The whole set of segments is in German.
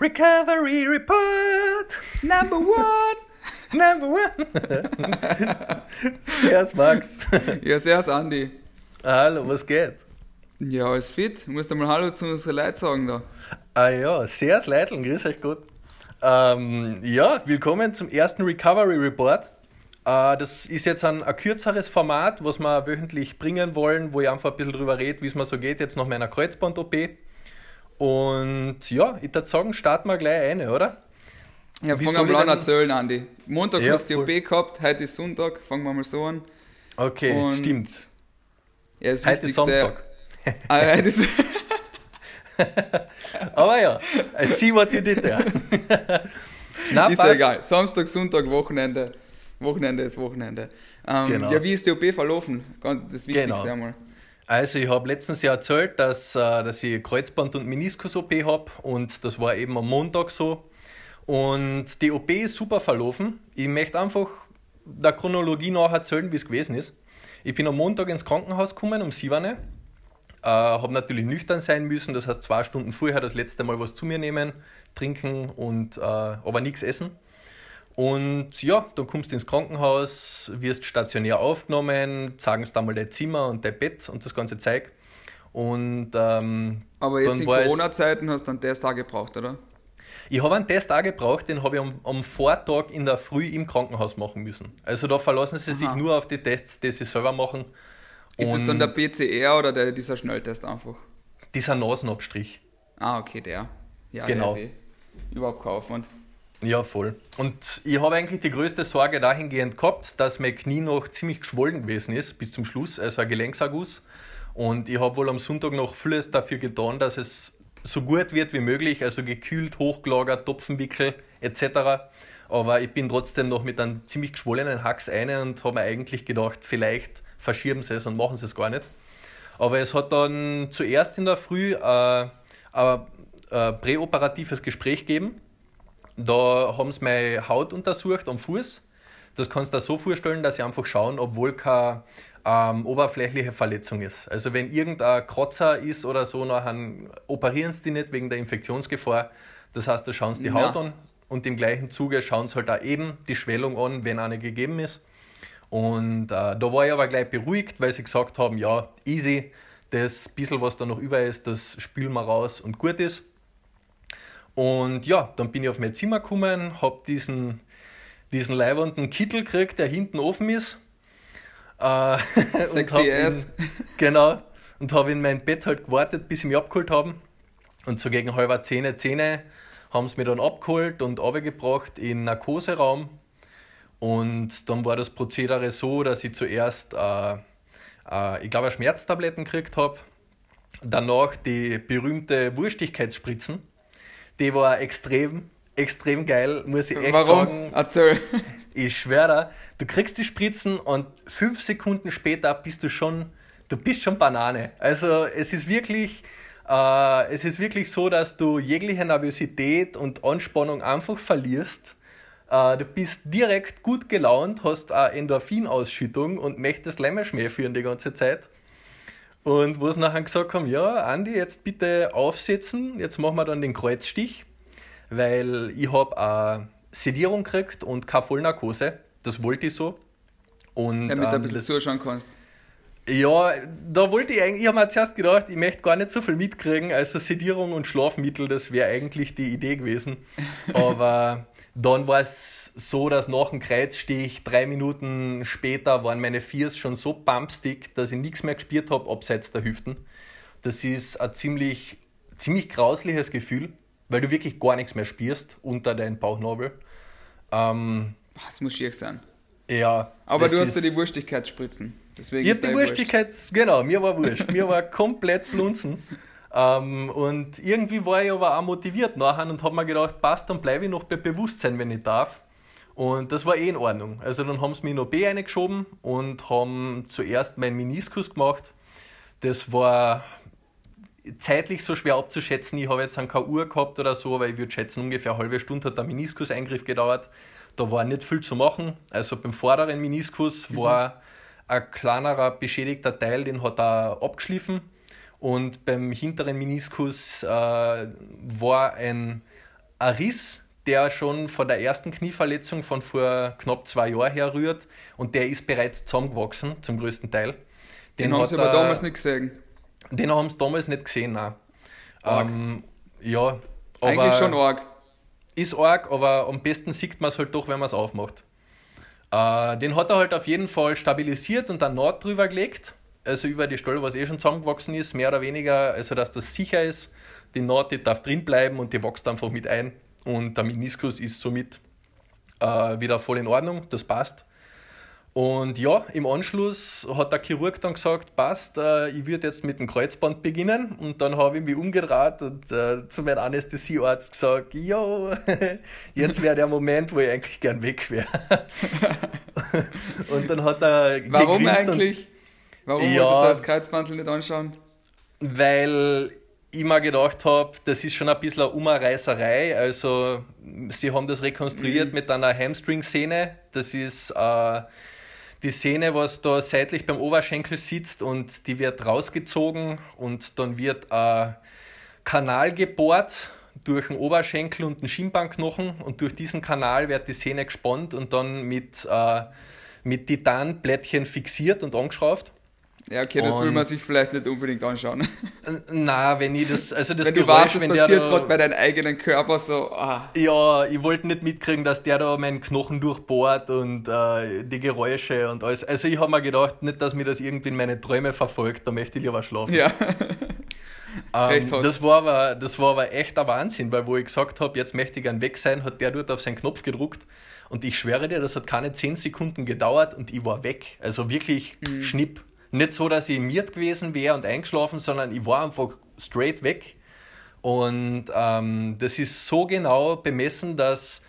Recovery Report! Number one! Number one! Servus Max. Ja, servus Andi. Hallo, was geht? Ja, alles fit. Du musst einmal Hallo zu unseren Leuten sagen da. Ah ja, servus Leiteln, grüß euch gut. Ähm, ja, willkommen zum ersten Recovery Report. Äh, das ist jetzt ein, ein kürzeres Format, was wir wöchentlich bringen wollen, wo ich einfach ein bisschen drüber rede, wie es mir so geht, jetzt nach meiner Kreuzband-OP. Und ja, ich würde sagen, starten wir gleich eine, oder? Ja, Wie fang soll mal an erzählen, Andi. Montag Ja, hast du die. OP gehabt, heute ist Sonntag, fangen wir mal so an. Okay, Und- stimmt. Ja, das Heute ist Samstag. Ah, heute ist Aber ja, I see what you did there. Nein, ist ja egal. Samstag, Sonntag, Wochenende. Wochenende ist Wochenende. Ähm, Genau. Ja, wie ist die OP verlaufen? Das Wichtigste Genau. einmal. Also ich habe letztens ja erzählt, dass, äh, dass ich Kreuzband- und Meniskus-OP habe und das war eben am Montag so. Und die OP ist super verlaufen. Ich möchte einfach der Chronologie nach erzählen, wie es gewesen ist. Ich bin am Montag ins Krankenhaus gekommen, um 7 Uhr. Äh, habe natürlich nüchtern sein müssen, das heißt zwei Stunden vorher das letzte Mal was zu mir nehmen, trinken und äh, aber nichts essen. Und ja, dann kommst du ins Krankenhaus, wirst stationär aufgenommen, zeigen sie da mal dein Zimmer und dein Bett und das ganze Zeug. Und ähm, Aber jetzt in es- Corona-Zeiten hast du einen Test auch gebraucht, oder? ich habe einen Test auch gebraucht, den habe ich am, am Vortag in der Früh im Krankenhaus machen müssen. Also da verlassen sie sich Aha. nur auf die Tests, die sie selber machen. Ist das Und dann der PCR oder der, dieser Schnelltest einfach? Dieser Nasenabstrich. Ah, okay, der. Ja, Genau. der ist eh überhaupt kein Aufwand. Ja, voll. Und ich habe eigentlich die größte Sorge dahingehend gehabt, dass mein Knie noch ziemlich geschwollen gewesen ist bis zum Schluss, also ein Gelenkserguss. Und ich habe wohl am Sonntag noch vieles dafür getan, dass es so gut wird wie möglich, also gekühlt, hochgelagert, Topfenwickel etc. Aber ich bin trotzdem noch mit einem ziemlich geschwollenen Hacks eine und habe mir eigentlich gedacht, vielleicht verschieben sie es und machen sie es gar nicht. Aber es hat dann zuerst in der Früh äh, ein präoperatives Gespräch gegeben. Da haben sie meine Haut untersucht am Fuß. Das kannst du dir so vorstellen, dass sie einfach schauen, ob wohl keine ähm, oberflächliche Verletzung ist. Also wenn irgendein Kratzer ist oder so, nachher operieren sie die nicht wegen der Infektionsgefahr. Das heißt, da schauen sie die Na. Haut an und im gleichen Zuge schauen sie halt auch eben die Schwellung an, wenn eine gegeben ist. Und äh, da war ich aber gleich beruhigt, weil sie gesagt haben, ja, easy, das bisschen, was da noch über ist, das spülen wir raus und gut ist. Und ja, dann bin ich auf mein Zimmer gekommen, habe diesen, diesen leibernden Kittel gekriegt, der hinten offen ist. Äh, und Sexy hab ihn- ass. Genau. Und habe in mein Bett halt gewartet, bis sie mich abgeholt haben. Und so gegen halber Zehn, Zehn haben sie mich dann abgeholt und runtergebracht in den Narkoseraum. Und dann war das Prozedere so, dass ich zuerst, äh, äh, ich glaube, Schmerztabletten gekriegt habe. Danach die berühmte Wurstigkeitsspritzen. Die war extrem, extrem geil, muss ich echt Warum? sagen. Erzähl. Ich schwöre, du kriegst die Spritzen und fünf Sekunden später bist du schon, du bist schon Banane. Also es ist wirklich, äh, es ist wirklich so, dass du jegliche Nervosität und Anspannung einfach verlierst. Äh, du bist direkt gut gelaunt, hast eine Endorphinausschüttung und möchtest Lämmerschmäh führen die ganze Zeit. Und wo sie nachher gesagt haben, ja, Andi, jetzt bitte aufsetzen, jetzt machen wir dann den Kreuzstich, weil ich habe eine Sedierung gekriegt und keine Vollnarkose. Das wollte ich so. Und, Damit du ein ähm, bisschen zuschauen kannst. ja, da wollte ich eigentlich, ich habe mir zuerst gedacht, ich möchte gar nicht so viel mitkriegen, also Sedierung und Schlafmittel, das wäre eigentlich die Idee gewesen. Aber dann war es so, dass nach dem Kreuzstich, drei Minuten später, waren meine Viers schon so pumpstick, dass ich nichts mehr gespürt habe, abseits der Hüften. Das ist ein ziemlich, ziemlich grausliches Gefühl, weil du wirklich gar nichts mehr spürst unter deinem Bauchnabel. Ähm, Das muss schier sein. ja. Aber du hast ja die Wurstigkeitsspritzen. Deswegen ich ist hab die dein Wurscht. Wurstigkeit, genau, mir war wurscht. mir war komplett blunzen. Ähm, und irgendwie war ich aber auch motiviert nachher und habe mir gedacht, passt, dann bleibe ich noch bei Bewusstsein, wenn ich darf. Und das war eh in Ordnung. Also dann haben sie mich in OP reingeschoben und haben zuerst meinen Meniskus gemacht. Das war zeitlich so schwer abzuschätzen. Ich habe jetzt keine Uhr gehabt oder so, aber ich würde schätzen, ungefähr eine halbe Stunde hat der Meniskus-Eingriff gedauert. Da war nicht viel zu machen. Also beim vorderen Meniskus war ein kleinerer beschädigter Teil, den hat er abgeschliffen. Und beim hinteren Meniskus äh, war ein ein Riss, der schon von der ersten Knieverletzung von vor knapp zwei Jahren her rührt und der ist bereits zusammengewachsen, zum größten Teil. Den, haben sie aber damals nicht gesehen. Den haben sie damals nicht gesehen, nein. Ähm, ja, Eigentlich schon arg. Ist arg, aber am besten sieht man es halt doch, wenn man es aufmacht. Äh, den hat er halt auf jeden Fall stabilisiert und dann Naht drüber gelegt. Also über die Stelle, was eh schon zusammengewachsen ist, mehr oder weniger, also dass das sicher ist. Die Naht, die darf drin bleiben und die wächst einfach mit ein. Und der Meniskus ist somit äh, wieder voll in Ordnung, das passt. Und ja, im Anschluss hat der Chirurg dann gesagt, passt, äh, ich würde jetzt mit dem Kreuzband beginnen. Und dann habe ich mich umgedreht und äh, zu meinem Anästhesiearzt gesagt, ja, jetzt wäre der Moment, wo ich eigentlich gern weg wäre. und dann hat er Warum eigentlich? Warum ja, wolltest du das Kreuzbandel nicht anschauen? Weil ich mir gedacht habe, das ist schon ein bisschen eine Umreißerei. Also, sie haben das rekonstruiert mhm. mit einer Hamstring-Szene. Das ist... Äh, die Sehne, was da seitlich beim Oberschenkel sitzt und die wird rausgezogen und dann wird ein Kanal gebohrt durch den Oberschenkel und den Schienbeinknochen und durch diesen Kanal wird die Sehne gespannt und dann mit, äh, mit Titanplättchen fixiert und angeschraubt. Ja, okay, das und will man sich vielleicht nicht unbedingt anschauen. Na, wenn ich das, also das wenn Geräusch, du weißt, das wenn passiert gerade bei deinem eigenen Körper so. Ah. Ja, ich wollte nicht mitkriegen, dass der da meinen Knochen durchbohrt und äh, die Geräusche und alles. Also ich habe mir gedacht, nicht, dass mir das irgendwie in meine Träume verfolgt, da möchte ich lieber schlafen. Ja. ähm, das, war aber, das war aber echt ein Wahnsinn, weil wo ich gesagt habe, jetzt möchte ich gern weg sein, hat der dort auf seinen Knopf gedruckt. Und ich schwöre dir, das hat keine 10 Sekunden gedauert und ich war weg. Also wirklich mhm. Schnipp. Nicht so, dass ich miert gewesen wäre und eingeschlafen, sondern ich war einfach straight weg. Und ähm, das ist so genau bemessen, dass,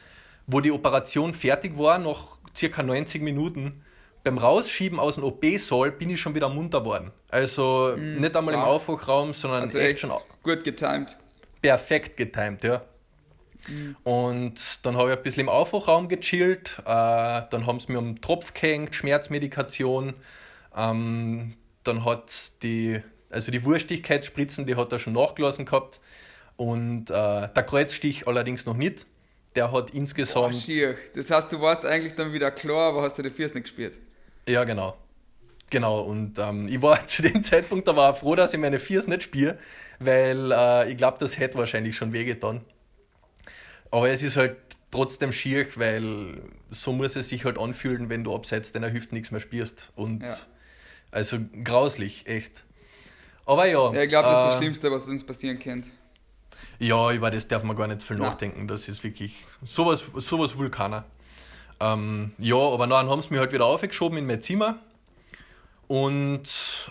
wo die Operation fertig war, nach circa 90 Minuten, beim Rausschieben aus dem OP-Saal bin ich schon wieder munter worden. Also mm, nicht einmal klar. im Aufwachraum, sondern also echt, schon gut getimt. Perfekt getimt, ja. Mm. Und dann habe ich ein bisschen im Aufwachraum gechillt. Äh, dann haben sie mir am Tropf gehängt, Schmerzmedikation. Ähm, dann hat die, also die Wurstigkeitsspritzen, die hat er schon nachgelassen gehabt. Und äh, der Kreuzstich allerdings noch nicht. Der hat insgesamt. Oh, schier. Das heißt, du warst eigentlich dann wieder klar, aber hast du die Füße nicht gespielt. Ja, genau. Genau, und ähm, ich war zu dem Zeitpunkt da war froh, dass ich meine Füße nicht spiele, weil äh, ich glaube, das hätte wahrscheinlich schon wehgetan. Aber es ist halt trotzdem schier, weil so muss es sich halt anfühlen, wenn du abseits deiner Hüfte nichts mehr spürst. Und ja. Also grauslich, echt. Aber ja. ja ich glaube, das ist das äh, Schlimmste, was uns passieren kann. Ja, über das darf man gar nicht viel Nein. nachdenken. Das ist wirklich sowas, sowas Vulkaner. Ähm, ja, aber dann haben sie mich halt wieder aufgeschoben in mein Zimmer. Und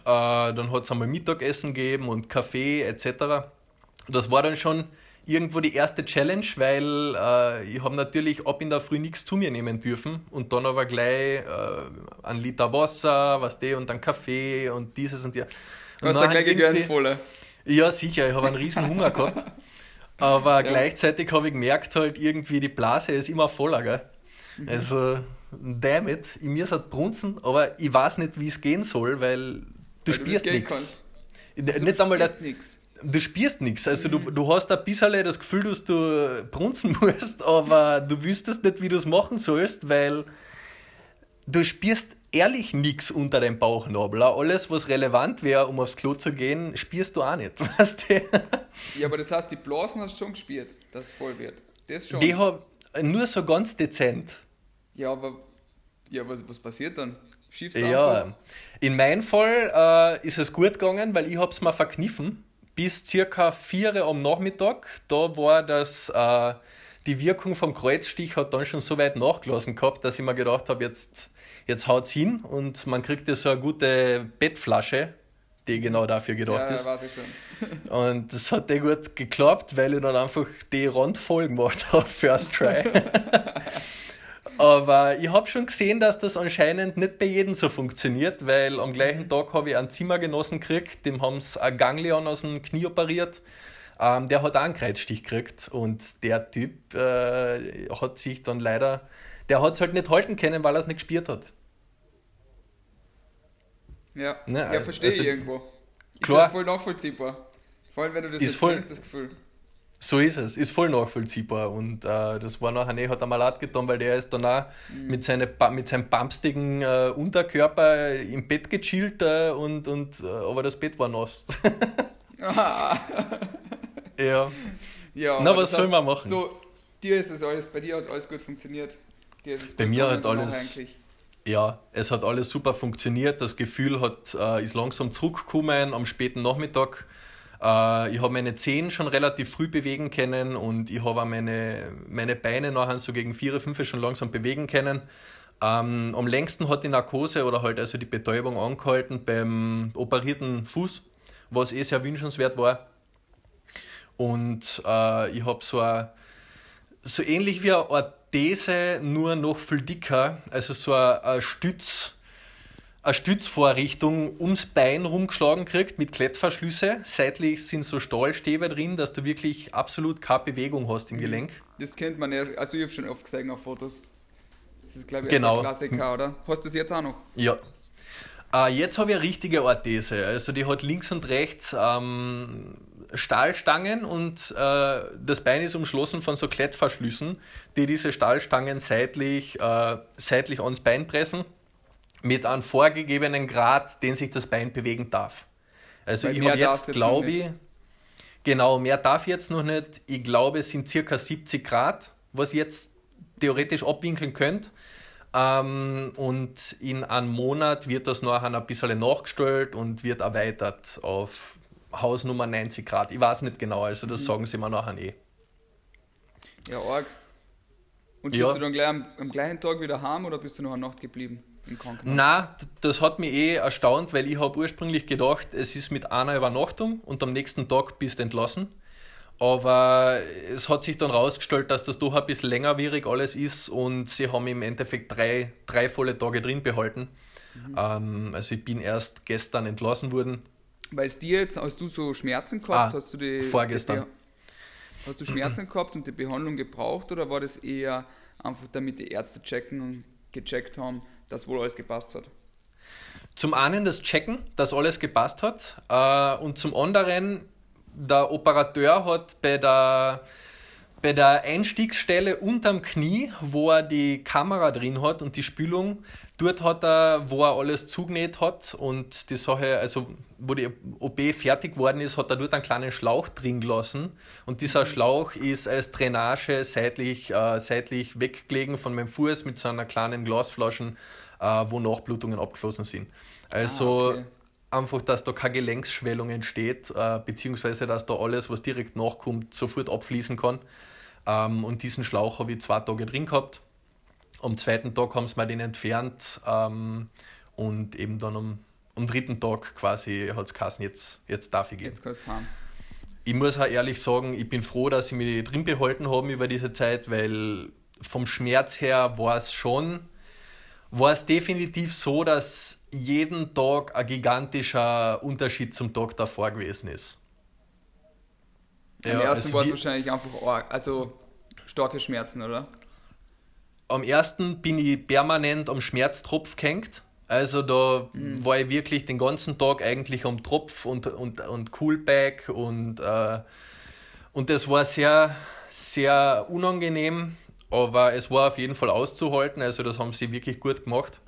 äh, dann hat es einmal Mittagessen gegeben und Kaffee etc. Das war dann schon irgendwo die erste Challenge, weil äh, ich habe natürlich ab in der Früh nichts zu mir nehmen dürfen und dann aber gleich äh, ein Liter Wasser, was die und dann Kaffee und dieses und ja. Du hast da gleich gegönnt, voll. Ja, sicher, ich habe einen riesen Hunger gehabt. Aber ja. gleichzeitig habe ich gemerkt, halt irgendwie die Blase ist immer voller, gell? Mhm. Also, damn it, in mir ist halt brunzen, aber ich weiß nicht, wie es gehen soll, weil du weil spürst nichts. Also, nicht einmal das. Nix du spürst nichts. Also du, du hast ein bisschen das Gefühl, dass du brunzen musst, aber du wüsstest nicht, wie du es machen sollst, weil du spürst ehrlich nichts unter dem Bauchnabel. Alles, was relevant wäre, um aufs Klo zu gehen, spürst du auch nicht. Weißt du? Ja, aber das heißt, die Blasen hast du schon gespürt, dass es voll wird. Das schon. Die haben nur so ganz dezent. Ja, aber ja, was, was passiert dann? Schiefst du Ja, einfach? in meinem Fall äh, ist es gut gegangen, weil ich habe es mir verkniffen bis circa 4 Uhr am Nachmittag. Da war das, äh, die Wirkung vom Kreuzstich hat dann schon so weit nachgelassen gehabt, dass ich mir gedacht habe, jetzt, jetzt es hin und man kriegt ja so eine gute Bettflasche, die genau dafür gedacht ja, ist. Ja, weiß ich schon. und das hat eh gut geklappt, weil ich dann einfach die Rand voll gemacht habe, First Try. Aber ich habe schon gesehen, dass das anscheinend nicht bei jedem so funktioniert, weil am gleichen Tag habe ich einen Zimmergenossen gekriegt, dem haben sie ein Ganglion aus dem Knie operiert. Ähm, der hat auch einen Kreuzstich gekriegt und der Typ äh, hat sich dann leider, der hat es halt nicht halten können, weil er es nicht gespürt hat. Ja, ne, ja verstehe also, ich irgendwo. Ist klar. Ja voll nachvollziehbar. Vor allem, wenn du das ist voll, kennst, das Gefühl. So ist es, ist voll nachvollziehbar. Und äh, das war nachher nicht, hat er mal leid getan, weil der ist dann auch mhm. mit, seine, mit seinem pumpstigen äh, Unterkörper im Bett gechillt äh, und, und äh, aber das Bett war nass. ja. ja. Na, was soll man machen? So, dir ist es alles, bei dir hat alles gut funktioniert. bei mir hat alles. Ja, es hat alles super funktioniert. Das Gefühl hat, äh, ist langsam zurückgekommen am späten Nachmittag. Äh, ich habe meine Zehen schon relativ früh bewegen können und ich habe meine, meine Beine nachher so gegen 4, 5 schon langsam bewegen können. Ähm, am längsten hat die Narkose oder halt also die Betäubung angehalten beim operierten Fuß, was eh sehr wünschenswert war. Und äh, ich habe so, so ähnlich wie eine Orthese, nur noch viel dicker, also so eine Stütz, eine Stützvorrichtung ums Bein rumgeschlagen kriegt mit Klettverschlüsse. Seitlich sind so Stahlstäbe drin, dass du wirklich absolut keine Bewegung hast im. Gelenk. Das kennt man ja, also ich habe schon oft gesehen auf Fotos. Das ist glaube ich genau. ein Klassiker, oder? Hast du das jetzt auch noch? Ja. Äh, jetzt habe ich eine richtige Orthese. Also die hat links und rechts ähm, Stahlstangen und äh, das Bein ist umschlossen von so Klettverschlüssen, die diese Stahlstangen seitlich, äh, seitlich ans Bein pressen mit einem vorgegebenen Grad, den sich das Bein bewegen darf. Also Weil ich habe jetzt, glaube ich, genau, mehr darf ich jetzt noch nicht. Ich glaube, es sind circa 70 Grad, was ich jetzt theoretisch abwinkeln könnt. Ähm, und in einem Monat wird das nachher ein bisschen nachgestellt und wird erweitert auf Hausnummer 90 Grad. Ich weiß nicht genau, also das mhm. sagen sie mir nachher eh. Ja, arg. Und bist ja. du dann gleich am, am, gleichen Tag wieder heim oder bist du noch eine Nacht geblieben? Im Krankenhaus? Nein, das hat mich eh erstaunt, weil ich habe ursprünglich gedacht, es ist mit einer Übernachtung und am nächsten Tag bist du entlassen. Aber es hat sich dann herausgestellt, dass das doch ein bisschen längerwierig alles ist und sie haben im Endeffekt drei, drei volle Tage drin behalten. Mhm. Ähm, also ich bin erst gestern entlassen worden. Weil es dir jetzt, hast du so Schmerzen gehabt? Ah, hast du die, vorgestern. Die, hast du Schmerzen gehabt und die Behandlung gebraucht oder war das eher einfach damit die Ärzte checken und gecheckt haben, dass wohl alles gepasst hat? Zum einen das Checken, dass alles gepasst hat. Äh, und zum anderen, der Operateur hat bei der, bei der Einstiegsstelle unterm Knie, wo er die Kamera drin hat und die Spülung, dort hat er, wo er alles zugenäht hat und die Sache, also wo die OP fertig worden ist, hat er dort einen kleinen Schlauch drin gelassen und dieser mhm. Schlauch ist als Drainage seitlich, äh, seitlich weggelegen von meinem Fuß mit so einer kleinen Glasflaschen äh, wo Nachblutungen abgeschlossen sind. Also ah, okay. einfach, dass da keine Gelenksschwellung entsteht, äh, beziehungsweise dass da alles, was direkt nachkommt, sofort abfließen kann. Ähm, und diesen Schlauch habe ich zwei Tage drin gehabt. Am zweiten Tag haben sie mir den entfernt ähm, und eben dann am, am dritten Tag quasi hat es geheißen, jetzt, jetzt darf ich gehen. Jetzt kannst du fahren. Ich muss auch ehrlich sagen, ich bin froh, dass sie mich drin behalten haben über diese Zeit, weil vom Schmerz her war es schon war es definitiv so, dass jeden Tag ein gigantischer Unterschied zum Tag davor gewesen ist. Am ja, ersten also war es wahrscheinlich einfach arg, also starke Schmerzen, oder? Am ersten bin ich permanent am Schmerztropf gehängt. Also da mhm. war ich wirklich den ganzen Tag eigentlich am Tropf und, und, und Coolback und, äh, und das war sehr, sehr unangenehm. Aber es war auf jeden Fall auszuhalten, also das haben sie wirklich gut gemacht.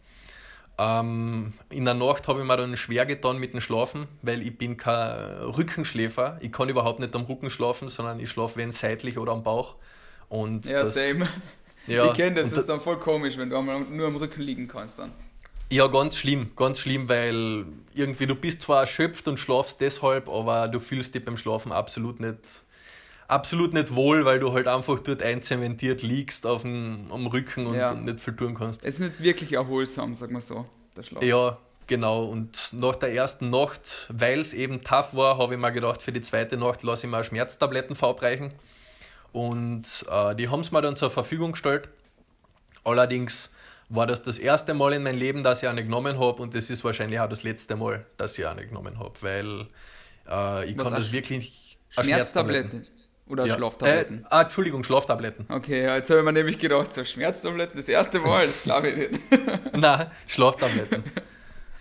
Ähm, in der Nacht habe ich mir dann schwer getan mit dem Schlafen, weil ich bin kein Rückenschläfer. Ich kann überhaupt nicht am Rücken schlafen, sondern ich schlafe wenn seitlich oder am Bauch. Und ja, das, same. Ja, ich kenne das, das ist dann voll komisch, wenn du nur am Rücken liegen kannst dann. Ja, ganz schlimm, ganz schlimm, weil irgendwie du bist zwar erschöpft und schlafst deshalb, aber du fühlst dich beim Schlafen absolut nicht absolut nicht wohl, weil du halt einfach dort einzementiert liegst auf dem, am Rücken und, ja. nicht viel tun kannst. Es ist nicht wirklich erholsam, sag mal so, der Schlaf. Ja, genau. Und nach der ersten Nacht, weil es eben tough war, habe ich mir gedacht, für die zweite Nacht lasse ich mir Schmerztabletten verabreichen. Und äh, die haben es mir dann zur Verfügung gestellt. Allerdings war das das erste Mal in meinem Leben, dass ich eine genommen habe und das ist wahrscheinlich auch das letzte Mal, dass ich eine genommen habe, weil äh, ich Was kann das wirklich... Schmerztabletten? Oder ja. Schlaftabletten? Äh, ah, Entschuldigung, Schlaftabletten. Okay, jetzt habe ich mir nämlich gedacht, so Schmerztabletten, das erste Mal, das glaube ich nicht. Nein, Schlaftabletten.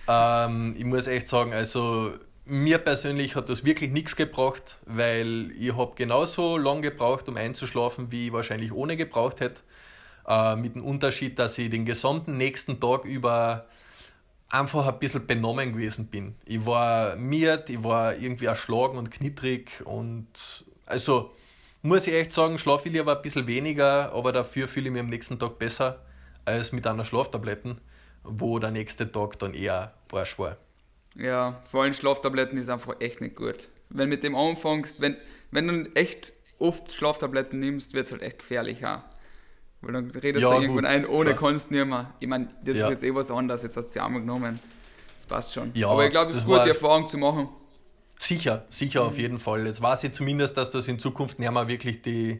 ähm, ich muss echt sagen, also mir persönlich hat das wirklich nichts gebracht, weil ich habe genauso lange gebraucht, um einzuschlafen, wie ich wahrscheinlich ohne gebraucht hätte. Äh, mit dem Unterschied, dass ich den gesamten nächsten Tag über einfach ein bisschen benommen gewesen bin. Ich war miert, ich war irgendwie erschlagen und knittrig und also muss ich echt sagen, schlafe ich lieber ein bisschen weniger, aber dafür fühle ich mich am nächsten Tag besser als mit einer Schlaftabletten, wo der nächste Tag dann eher Arsch war. Ja, vor allem Schlaftabletten ist einfach echt nicht gut. Wenn mit dem anfängst, wenn, wenn du echt oft Schlaftabletten nimmst, wird es halt echt gefährlich auch. Weil dann redest ja, du irgendwann ein, ohne klar. kannst nicht mehr. Ich meine, das ja. ist jetzt eh was anderes, jetzt hast du sie einmal genommen. Das passt schon. Ja, Aber ich glaube, es ist gut, die Erfahrung zu machen. Sicher, sicher mhm. auf jeden Fall. Jetzt weiß ich zumindest, dass das in Zukunft nicht mehr wirklich die,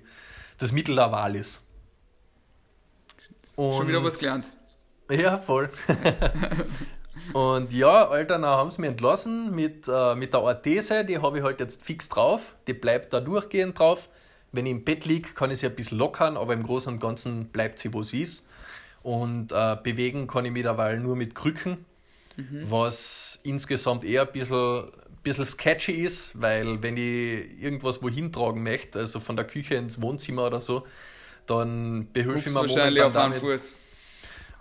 das Mittel der Wahl ist. Und Schon wieder was gelernt. Ja, voll. Und ja, Alter, dann haben sie mich entlassen mit, äh, mit der Orthese, die habe ich halt jetzt fix drauf. Die bleibt da durchgehend drauf. Wenn ich im Bett liege, kann ich sie ein bisschen lockern, aber im Großen und Ganzen bleibt sie, wo sie ist. Und äh, bewegen kann ich mittlerweile nur mit Krücken, mhm. was insgesamt eher ein bisschen, bisschen sketchy ist, weil wenn ich irgendwas wohin tragen möchte, also von der Küche ins Wohnzimmer oder so, dann behilfe ich mir wahrscheinlich auf einen Fuß.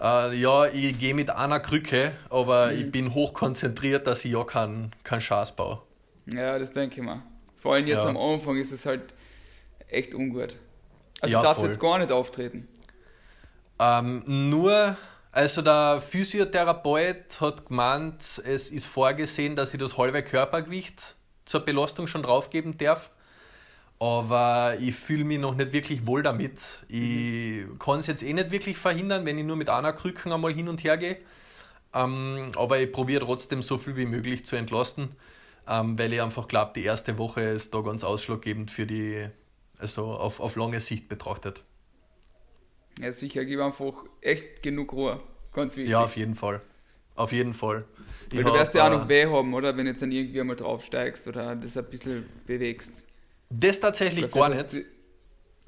Äh, ja, ich gehe mit einer Krücke, aber mhm. ich bin hochkonzentriert, dass ich ja keinen kein Schaß baue. Ja, das denke ich mal. Vor allem jetzt ja. am Anfang ist es halt echt ungut. Also ja, du darfst voll. jetzt gar nicht auftreten. Ähm, nur, also der Physiotherapeut hat gemeint, es ist vorgesehen, dass ich das halbe Körpergewicht zur Belastung schon draufgeben darf aber ich fühle mich noch nicht wirklich wohl damit. Ich kann es jetzt eh nicht wirklich verhindern, wenn ich nur mit einer Krücken einmal hin und her gehe. Ähm, aber ich probiere trotzdem so viel wie möglich zu entlasten, ähm, weil ich einfach glaube, die erste Woche ist da ganz ausschlaggebend für die, also auf, auf lange Sicht betrachtet. Ja, sicher, gib einfach echt genug Ruhe. Ganz wichtig. Ja, auf jeden Fall. Auf jeden Fall. Weil ich du wirst ja auch noch äh, weh haben, oder? Wenn jetzt dann irgendwie einmal draufsteigst oder das ein bisschen bewegst. Das tatsächlich gar nicht.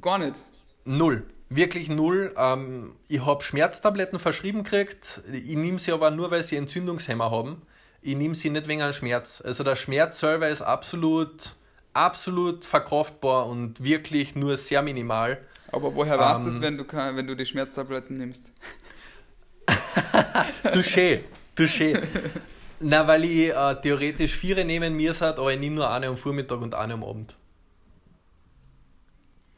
Gar nicht? Null. Wirklich null. Ähm, ich habe Schmerztabletten verschrieben gekriegt. Ich nehme sie aber nur, weil sie Entzündungshemmer haben. Ich nehme sie nicht wegen einem Schmerz. Also der Schmerz selber ist absolut, absolut verkraftbar und wirklich nur sehr minimal. Aber woher weißt du ähm, das, wenn du, wenn du die Schmerztabletten nimmst? Touché, touché. Na, weil ich äh, theoretisch vier nehmen mir aber ich nehme nur eine am Vormittag und eine am Abend.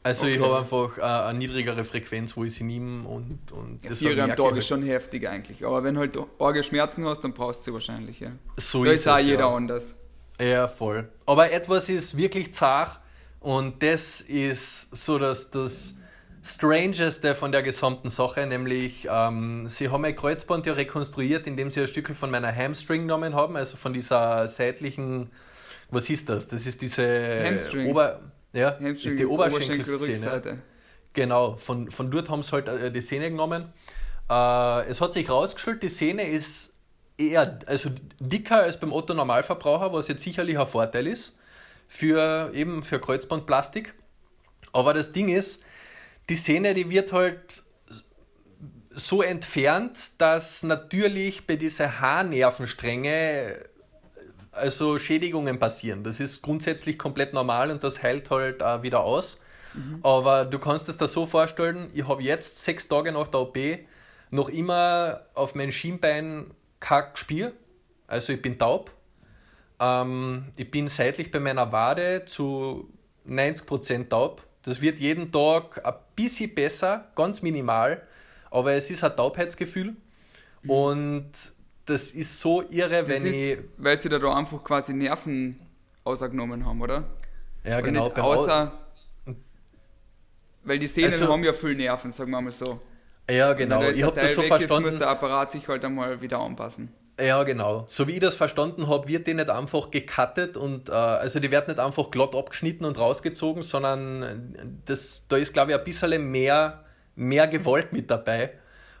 Also okay. ich habe einfach äh, eine niedrigere Frequenz, wo ich sie nehme und, und ja, Vier am Tag ist schon heftig eigentlich. Aber wenn halt arge Schmerzen hast, dann brauchst du sie wahrscheinlich, ja. So da ist, ist auch jeder ja. anders. Ja, voll. Aber etwas ist wirklich zart und das ist so dass das Strangeste von der gesamten Sache, nämlich ähm, sie haben mein Kreuzband ja rekonstruiert, indem sie ein Stück von meiner Hamstring genommen haben, also von dieser seitlichen, was ist das? Das ist diese Hamstring. Ober ja, ist die Oberschenkelszene. Genau, von, von dort haben sie halt äh, die Szene genommen. Äh, es hat sich herausgestellt, die Szene ist eher also dicker als beim Otto Normalverbraucher, was jetzt sicherlich ein Vorteil ist für eben für Kreuzbandplastik. Aber das Ding ist, die Szene, die wird halt so entfernt, dass natürlich bei dieser Haarnervenstränge also Schädigungen passieren. Das ist grundsätzlich komplett normal und das heilt halt auch wieder aus. Mhm. Aber du kannst es dir so vorstellen, ich habe jetzt sechs Tage nach der OP noch immer auf mein Schienbein kein Gespür. Also ich bin taub. Ähm, ich bin seitlich bei meiner Wade zu 90% taub. Das wird jeden Tag ein bisschen besser, ganz minimal, aber es ist ein Taubheitsgefühl. Mhm. Und das ist so irre, das wenn ist, ich. Weil sie da, einfach quasi Nerven ausgenommen haben, oder? Ja, oder genau. außer. Weil die Sehnen also, haben ja viel Nerven, sagen wir mal so. Ja, genau. ich habe das so verstanden. Ist, muss der Apparat sich halt einmal wieder anpassen. Ja, genau. So wie ich das verstanden habe, wird die nicht einfach gecuttet und äh, also die wird nicht einfach glatt abgeschnitten und rausgezogen, sondern das, da ist, glaube ich, ein bisschen mehr, mehr Gewalt mit dabei.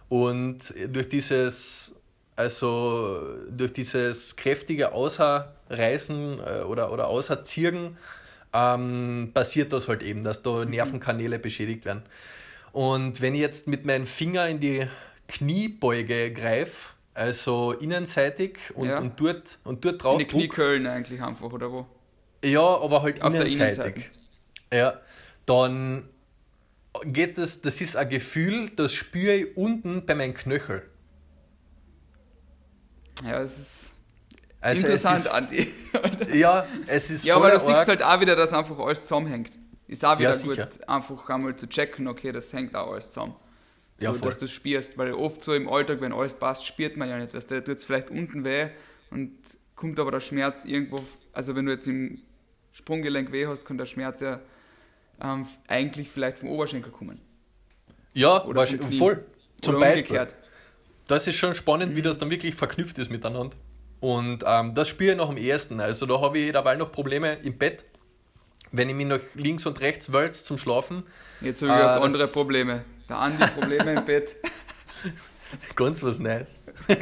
Und durch dieses also durch dieses kräftige Außerreißen äh, oder, oder Außerzirgen ähm, passiert das halt eben, dass da mhm. Nervenkanäle beschädigt werden. Und wenn ich jetzt mit meinem Finger in die Kniebeuge greife, also innenseitig und, ja. und, dort, und dort drauf. In die Knieköln eigentlich einfach, oder wo? Ja, aber halt Auf innenseitig. Ja, dann geht das, das ist ein Gefühl, das spüre ich unten bei meinen Knöchel. Ja, es ist also interessant, es ist, Andi. ja, es ist Ja, aber du siehst halt auch wieder, dass einfach alles zusammenhängt. Ist auch wieder ja, gut, einfach einmal zu checken, okay, das hängt auch alles zusammen. So, ja, dass du spürst, weil oft so im Alltag, wenn alles passt, spürt man ja nicht. Weißt du, tut es vielleicht unten weh und kommt aber der Schmerz irgendwo, also wenn du jetzt im Sprunggelenk weh hast, kann der Schmerz ja ähm, eigentlich vielleicht vom Oberschenkel kommen. Ja, Oder voll. Zum Oder Beispiel. Umgekehrt. Das ist schon spannend, mhm. wie das dann wirklich verknüpft ist miteinander. Und ähm, das spüre ich noch am ersten. Also da habe ich dabei noch Probleme im Bett, wenn ich mich nach links und rechts wälze zum Schlafen. Jetzt habe ich äh, andere Probleme. Der Andi Probleme im Bett. Ganz was Neues.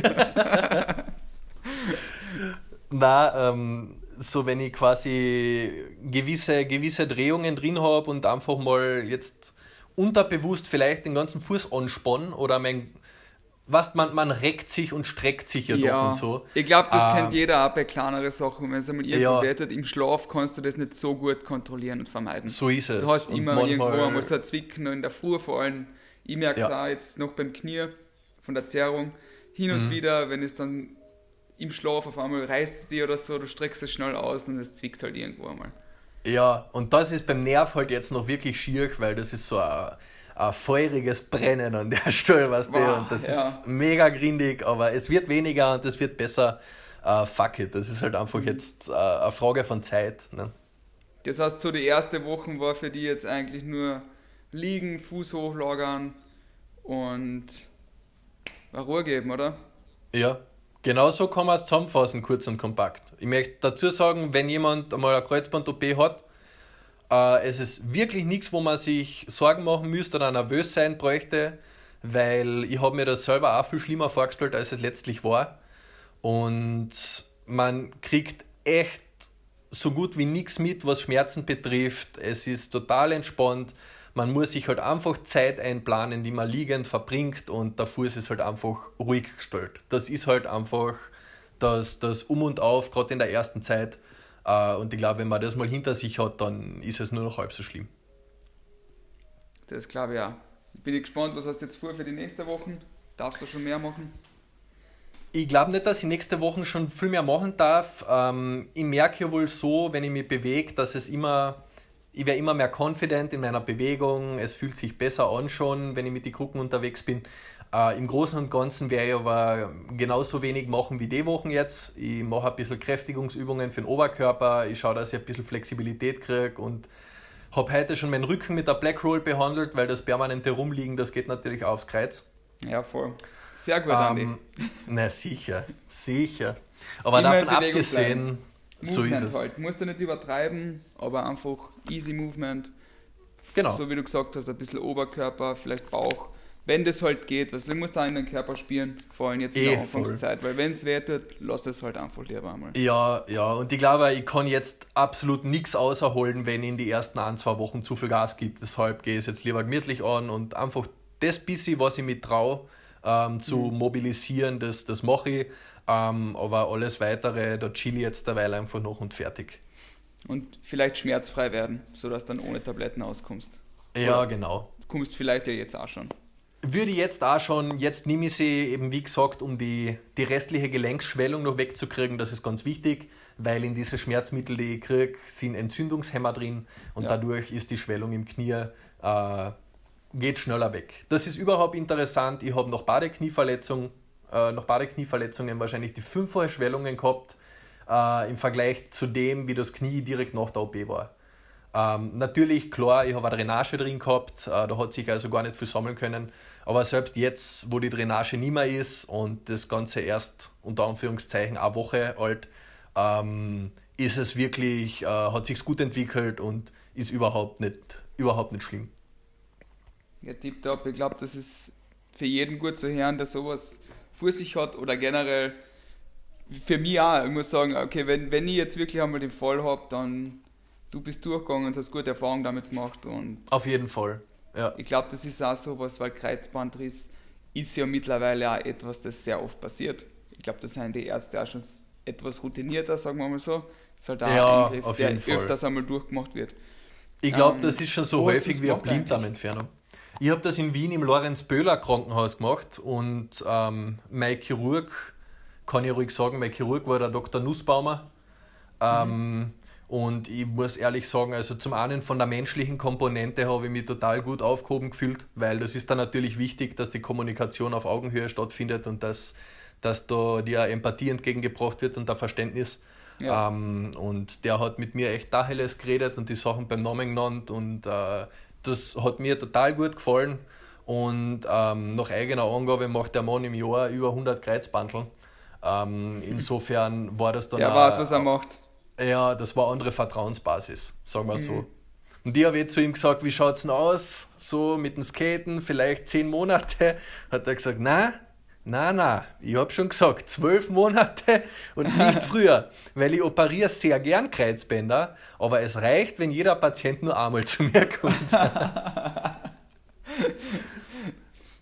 Na, ähm, so wenn ich quasi gewisse, gewisse Drehungen drin habe und einfach mal jetzt unterbewusst vielleicht den ganzen Fuß anspannen oder mein was man, man reckt sich und streckt sich ja, ja. doch und so. Ich glaube, das ähm, kennt jeder auch bei kleineren Sachen. Wenn es einmal irgendwo ja. wettet, im Schlaf kannst du das nicht so gut kontrollieren und vermeiden. So ist es. Du hast und immer irgendwo einmal so ein Zwicken und in der Früh vor allem. Ich merke es ja. auch jetzt noch beim Knie von der Zerrung. Hin und mhm. wieder, wenn es dann im Schlaf auf einmal reißt sie oder so, du streckst es schnell aus und es zwickt halt irgendwo einmal. Ja, und das ist beim Nerv halt jetzt noch wirklich schier, weil das ist so ein, ein feuriges Brennen an der Stelle, was weißt du, und das ja. ist mega grindig, aber es wird weniger und es wird besser. Uh, fuck it, das ist halt einfach mhm. jetzt uh, eine Frage von Zeit. Ne? Das heißt, so die erste Woche war für die jetzt eigentlich nur liegen, Fuß hochlagern und Ruhe geben, oder? Ja, Genau so kann man es zusammenfassen, kurz und kompakt. Ich möchte dazu sagen, wenn jemand einmal eine Kreuzband-OP hat, äh, es ist wirklich nichts, wo man sich Sorgen machen müsste oder nervös sein bräuchte, weil ich habe mir das selber auch viel schlimmer vorgestellt, als es letztlich war. Und man kriegt echt so gut wie nichts mit, was Schmerzen betrifft. Es ist total entspannt man muss sich halt einfach Zeit einplanen, die man liegend verbringt und Fuß ist halt einfach ruhig gestellt. Das ist halt einfach das, das Um und Auf, gerade in der ersten Zeit. Äh, und ich glaube, wenn man das mal hinter sich hat, dann ist es nur noch halb so schlimm. Das glaube ich auch. Bin ich gespannt, was hast du jetzt vor für die nächste Woche? Darfst du schon mehr machen? Ich glaube nicht, dass ich nächste Woche schon viel mehr machen darf. Ähm, ich merke ja wohl so, wenn ich mich bewege, dass es immer ich werde immer mehr confident in meiner Bewegung, es fühlt sich besser an schon, wenn ich mit den Krücken unterwegs bin. Äh, Im Großen und Ganzen werde ich aber genauso wenig machen wie die Wochen jetzt. Ich mache ein bisschen Kräftigungsübungen für den Oberkörper, ich schaue, dass ich ein bisschen Flexibilität kriege und habe heute schon meinen Rücken mit der Black Roll behandelt, weil das permanente Rumliegen, das geht natürlich aufs Kreuz. Ja, voll. Sehr gut, Andi. Ähm, na sicher, sicher. Aber Immer davon abgesehen... Bleiben so ist es. halt. Musst du nicht übertreiben, aber einfach easy Movement. Genau. So wie du gesagt hast, ein bisschen Oberkörper, vielleicht Bauch. Wenn das halt geht, also du musst da in den Körper spielen, vor allem jetzt in eh, der Anfangszeit, voll. weil wenn es wertet, lass es halt einfach lieber einmal. Ja, ja, und ich glaube, ich kann jetzt absolut nichts außerholen, wenn ich in die ersten ein, zwei Wochen zu viel Gas gibt. Deshalb gehe ich jetzt lieber gemütlich an und einfach das bisschen, was ich mich traue, ähm, zu mhm. mobilisieren, das, das mache ich. Ähm, aber alles weitere, da chill ich jetzt derweil einfach noch und fertig. Und vielleicht schmerzfrei werden, sodass du dann ohne Tabletten auskommst. Ja, Oder genau. Kommst vielleicht ja jetzt auch schon. Würde jetzt auch schon, jetzt nehme ich sie eben wie gesagt, um die, die restliche Gelenksschwellung noch wegzukriegen, das ist ganz wichtig, weil in diese Schmerzmittel, die ich kriege, sind Entzündungshemmer drin und ja. dadurch ist die Schwellung im Knie äh, geht schneller weg. Das ist überhaupt interessant. Ich habe noch Badeknieverletzung äh, nach Badeknieverletzungen wahrscheinlich die fünffache Schwellungen gehabt äh, im Vergleich zu dem, wie das Knie direkt nach der OP war. Ähm, natürlich, klar, ich habe eine Drainage drin gehabt, äh, da hat sich also gar nicht viel sammeln können. Aber selbst jetzt, wo die Drainage nicht mehr ist und das Ganze erst unter Anführungszeichen eine Woche alt, ähm, ist es wirklich, äh, hat sich gut entwickelt und ist überhaupt nicht, überhaupt nicht schlimm. Ja, tipptopp. Ich glaube, das ist für jeden gut zu hören, dass sowas vor sich hat oder generell für mich auch. Ich muss sagen, okay, wenn, wenn ich jetzt wirklich einmal den Fall habe, dann du bist durchgegangen und hast gute Erfahrungen damit gemacht. Und Auf jeden Fall. Ja. Ich glaube, das ist auch so was, weil Kreuzbandriss ist ja mittlerweile auch etwas, das sehr oft passiert. Ich glaube, da sind die Ärzte auch schon etwas routinierter, sagen wir mal so. Das ist halt auch ja, ein Eingriff, der Fall. öfters einmal durchgemacht wird. Ich glaube, ähm, das ist schon so häufig wie eine Blinddarmentfernung. Ich habe das in Wien im Lorenz-Böhler Krankenhaus gemacht und ähm, mein Chirurg, kann ich ruhig sagen, mein Chirurg war der Dr. Nussbaumer. Ähm, mhm. Und ich muss ehrlich sagen, also zum einen von der menschlichen Komponente habe ich mich total gut aufgehoben gefühlt, weil das ist dann natürlich wichtig, dass die Kommunikation auf Augenhöhe stattfindet und dass, dass da dir Empathie entgegengebracht wird und der Verständnis. Ja. Ähm, und der hat mit mir echt Dacheles geredet und die Sachen beim Namen genannt und äh, das hat mir total gut gefallen. Und ähm, nach eigener Angabe macht der Mann im Jahr über 100 Kreuzbandeln. Ähm, insofern war das dann. Der weiß, was er macht. Ja, das war andere Vertrauensbasis, sagen wir mhm. so. Und ich habe jetzt zu ihm gesagt, wie schaut es denn aus? So mit dem Skaten, vielleicht zehn Monate. Hat er gesagt, nein, nein, nein, ich habe schon gesagt, zwölf Monate und nicht früher, weil ich operiere sehr gern Kreuzbänder, aber es reicht, wenn jeder Patient nur einmal zu mir kommt.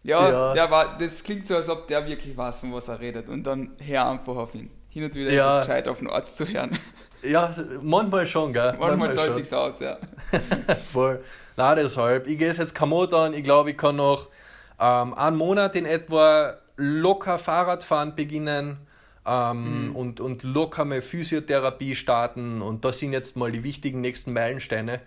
ja, ja. Der war, das klingt so, als ob der wirklich weiß, von was er redet und dann hör einfach auf ihn. Hin und wieder ja. ist es gescheit, auf den Arzt zu hören. Ja, manchmal schon, gell? Manchmal, manchmal zahlt sich's aus, ja. Voll. Na, deshalb. Ich gehe jetzt Komoot an. Ich glaube, ich kann noch ähm, einen Monat in etwa locker Fahrradfahren beginnen ähm, mhm. und, und locker mal Physiotherapie starten. Und das sind jetzt mal die wichtigen nächsten Meilensteine.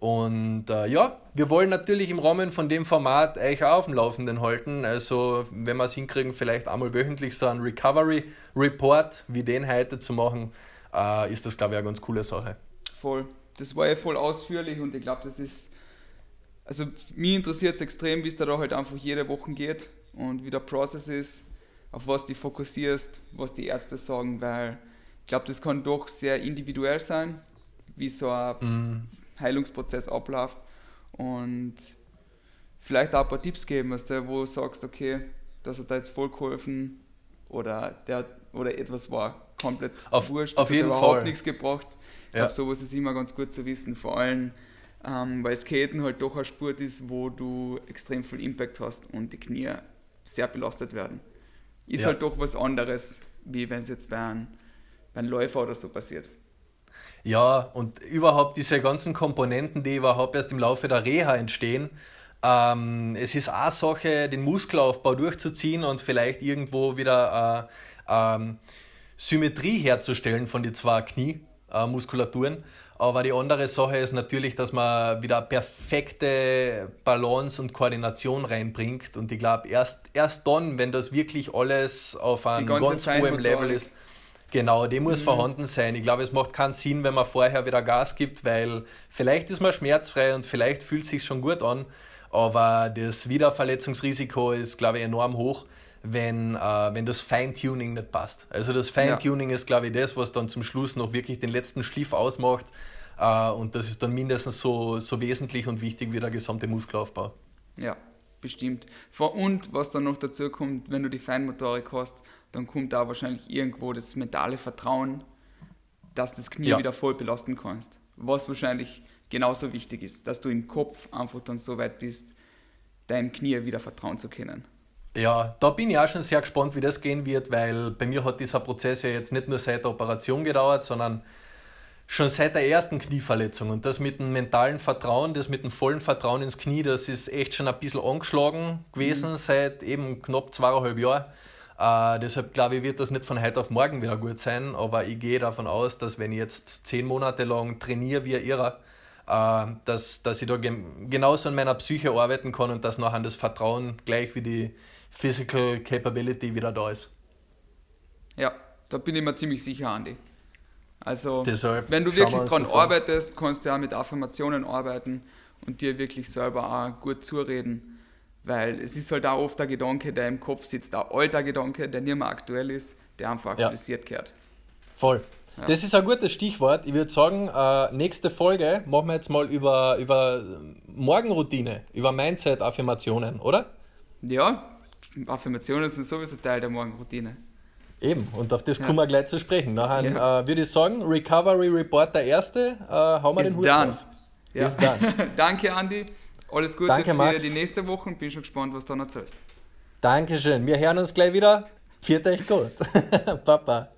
Und äh, ja, wir wollen natürlich im Rahmen von dem Format euch auch auf dem Laufenden halten. Also, wenn wir es hinkriegen, vielleicht einmal wöchentlich so einen Recovery Report wie den heute zu machen äh, ist das, glaube ich, eine ganz coole Sache. Voll. Das war ja voll ausführlich und ich glaube, das ist. Also, mich interessiert es extrem, wie es da halt einfach jede Woche geht und wie der Prozess ist, auf was du fokussierst, was die Ärzte sagen, weil ich glaube, das kann doch sehr individuell sein, wie so ein mm. Heilungsprozess abläuft und vielleicht auch ein paar Tipps geben, was du, wo du sagst, okay, das hat da jetzt voll geholfen oder, der, oder etwas war komplett auf, wurscht. Das auf jeden hat überhaupt Fall. nichts gebracht. Ich ja. glaube, sowas ist immer ganz gut zu wissen, vor allem, ähm, weil Skaten halt doch ein Sport ist, wo du extrem viel Impact hast und die Knie sehr belastet werden. Ist ja. halt doch was anderes, wie wenn es jetzt bei einem, bei einem Läufer oder so passiert. Ja, und überhaupt diese ganzen Komponenten, die überhaupt erst im Laufe der Reha entstehen, ähm, es ist eine Sache, den Muskelaufbau durchzuziehen und vielleicht wieder äh, ähm, Symmetrie herzustellen von den zwei Kniemuskulaturen. Aber die andere Sache ist natürlich, dass man wieder perfekte Balance und Koordination reinbringt. Und ich glaube, erst, erst dann, wenn das wirklich alles auf einem ganz hohen Level ist, genau, die muss mhm. vorhanden sein. Ich glaube, es macht keinen Sinn, wenn man vorher wieder Gas gibt, weil vielleicht ist man schmerzfrei und vielleicht fühlt es sich schon gut an. Aber das Wiederverletzungsrisiko ist, glaube ich, enorm hoch wenn, äh, wenn das Feintuning nicht passt. Also das Feintuning ja. ist, glaube ich, das, was dann zum Schluss noch wirklich den letzten Schliff ausmacht. Äh, und das ist dann mindestens so, so wesentlich und wichtig wie der gesamte Muskelaufbau. Ja, bestimmt. Und was dann noch dazu kommt, wenn du die Feinmotorik hast, dann kommt da wahrscheinlich irgendwo das mentale Vertrauen, dass das Knie ja. wieder voll belasten kannst. Was wahrscheinlich genauso wichtig ist, dass du im Kopf einfach dann so weit bist, deinem Knie wieder vertrauen zu können. Ja, da bin ich auch schon sehr gespannt, wie das gehen wird, weil bei mir hat dieser Prozess ja jetzt nicht nur seit der Operation gedauert, sondern schon seit der ersten Knieverletzung. Und das mit dem mentalen Vertrauen, das mit dem vollen Vertrauen ins Knie, das ist echt schon ein bisschen angeschlagen gewesen mhm. seit eben knapp zweieinhalb Jahren. Äh, deshalb glaube ich, wird das nicht von heute auf morgen wieder gut sein, aber ich gehe davon aus, dass wenn ich jetzt zehn Monate lang trainiere wie äh, dass, dass ich da genauso an meiner Psyche arbeiten kann und dass nachher das Vertrauen gleich wie die Physical Capability wieder da ist. Ja, da bin ich mir ziemlich sicher, Andi. Also, Deshalb wenn du wirklich dran arbeitest, kannst du ja mit Affirmationen arbeiten und dir wirklich selber auch gut zureden. Weil es ist halt auch oft der Gedanke, der im Kopf sitzt, der alter Gedanke, der nicht mehr aktuell ist, der einfach aktualisiert ja. gehört. Voll. Ja. Das ist ein gutes Stichwort. Ich würde sagen, äh, nächste Folge machen wir jetzt mal über, über Morgenroutine, über Mindset-Affirmationen, oder? Ja, Affirmationen sind sowieso Teil der Morgenroutine. Eben, und auf das ja. kommen wir gleich zu sprechen. Nachher ja. äh, würde ich sagen, Recovery Report der erste, äh, hauen wir Ist den Hut done. drauf. Ja. Ist done. Danke, Andi. Alles Gute Danke, für Max. die nächste Woche bin schon gespannt, was du dann erzählst. Dankeschön. Wir hören uns gleich wieder. Viert euch gut. Papa.